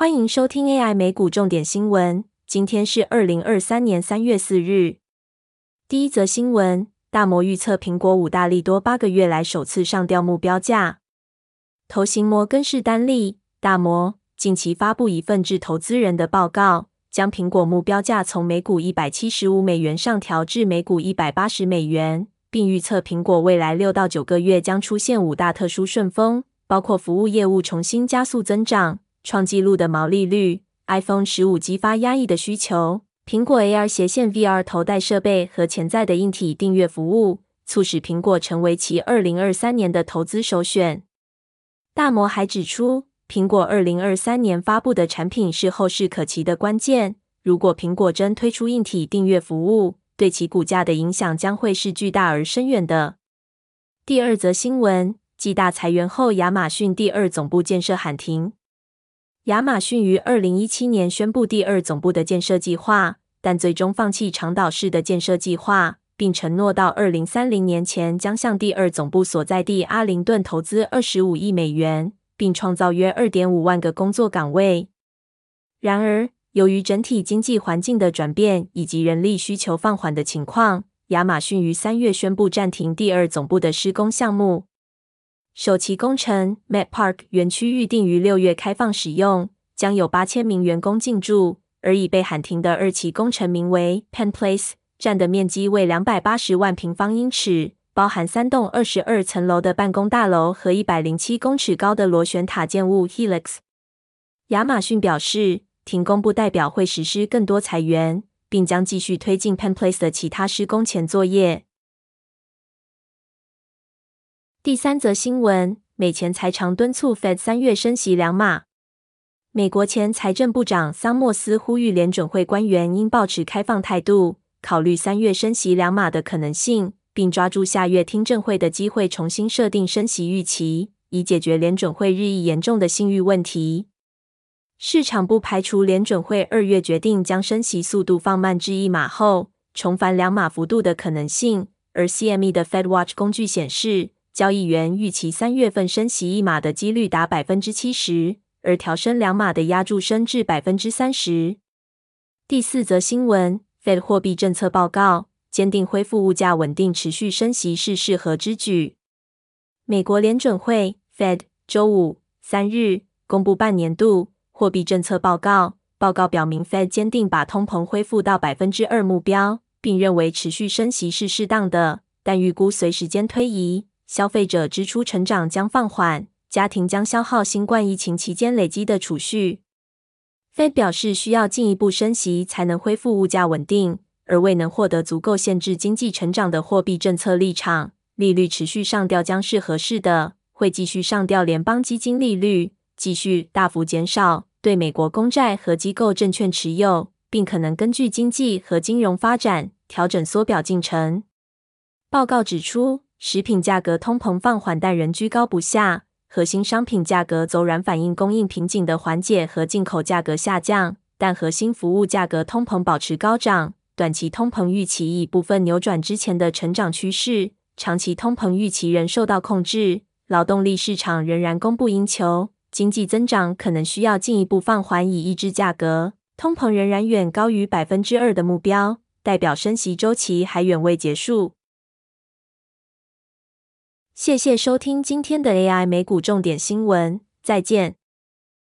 欢迎收听 AI 美股重点新闻。今天是二零二三年三月四日。第一则新闻：大摩预测苹果五大利多八个月来首次上调目标价。投行摩根士丹利、大摩近期发布一份致投资人的报告，将苹果目标价从每股一百七十五美元上调至每股一百八十美元，并预测苹果未来六到九个月将出现五大特殊顺风，包括服务业务重新加速增长。创纪录的毛利率，iPhone 十五激发压抑的需求，苹果 AR 斜线 VR 头戴设备和潜在的硬体订阅服务，促使苹果成为其二零二三年的投资首选。大摩还指出，苹果二零二三年发布的产品是后市可期的关键。如果苹果真推出硬体订阅服务，对其股价的影响将会是巨大而深远的。第二则新闻，继大裁员后，亚马逊第二总部建设喊停。亚马逊于二零一七年宣布第二总部的建设计划，但最终放弃长岛式的建设计划，并承诺到二零三零年前将向第二总部所在地阿灵顿投资二十五亿美元，并创造约二点五万个工作岗位。然而，由于整体经济环境的转变以及人力需求放缓的情况，亚马逊于三月宣布暂停第二总部的施工项目。首期工程 Met Park 园区预定于六月开放使用，将有八千名员工进驻。而已被喊停的二期工程名为 Pen Place，占的面积为两百八十万平方英尺，包含三栋二十二层楼的办公大楼和一百零七公尺高的螺旋塔建物 Helix。亚马逊表示，停工不代表会实施更多裁员，并将继续推进 Pen Place 的其他施工前作业。第三则新闻：美前财长敦促 Fed 三月升息两码。美国前财政部长桑莫斯呼吁联准会官员应保持开放态度，考虑三月升息两码的可能性，并抓住下月听证会的机会，重新设定升息预期，以解决联准会日益严重的信誉问题。市场不排除联准会二月决定将升息速度放慢至一码后，重返两码幅度的可能性。而 CME 的 Fed Watch 工具显示。交易员预期三月份升息一码的几率达百分之七十，而调升两码的压注升至百分之三十。第四则新闻：Fed 货币政策报告坚定恢复物价稳定，持续升息是适合之举。美国联准会 Fed 周五三日公布半年度货币政策报告，报告表明 Fed 坚定把通膨恢复到百分之二目标，并认为持续升息是适当的，但预估随时间推移。消费者支出成长将放缓，家庭将消耗新冠疫情期间累积的储蓄。Fed 表示，需要进一步升息才能恢复物价稳定，而未能获得足够限制经济成长的货币政策立场，利率持续上调将是合适的。会继续上调联邦基金利率，继续大幅减少对美国公债和机构证券持有，并可能根据经济和金融发展调整缩表进程。报告指出。食品价格通膨放缓，但仍居高不下；核心商品价格走软，反映供应瓶颈的缓解和进口价格下降。但核心服务价格通膨保持高涨，短期通膨预期已部分扭转之前的成长趋势，长期通膨预期仍受到控制。劳动力市场仍然供不应求，经济增长可能需要进一步放缓以抑制价格。通膨仍然远高于百分之二的目标，代表升息周期还远未结束。谢谢收听今天的 AI 美股重点新闻，再见。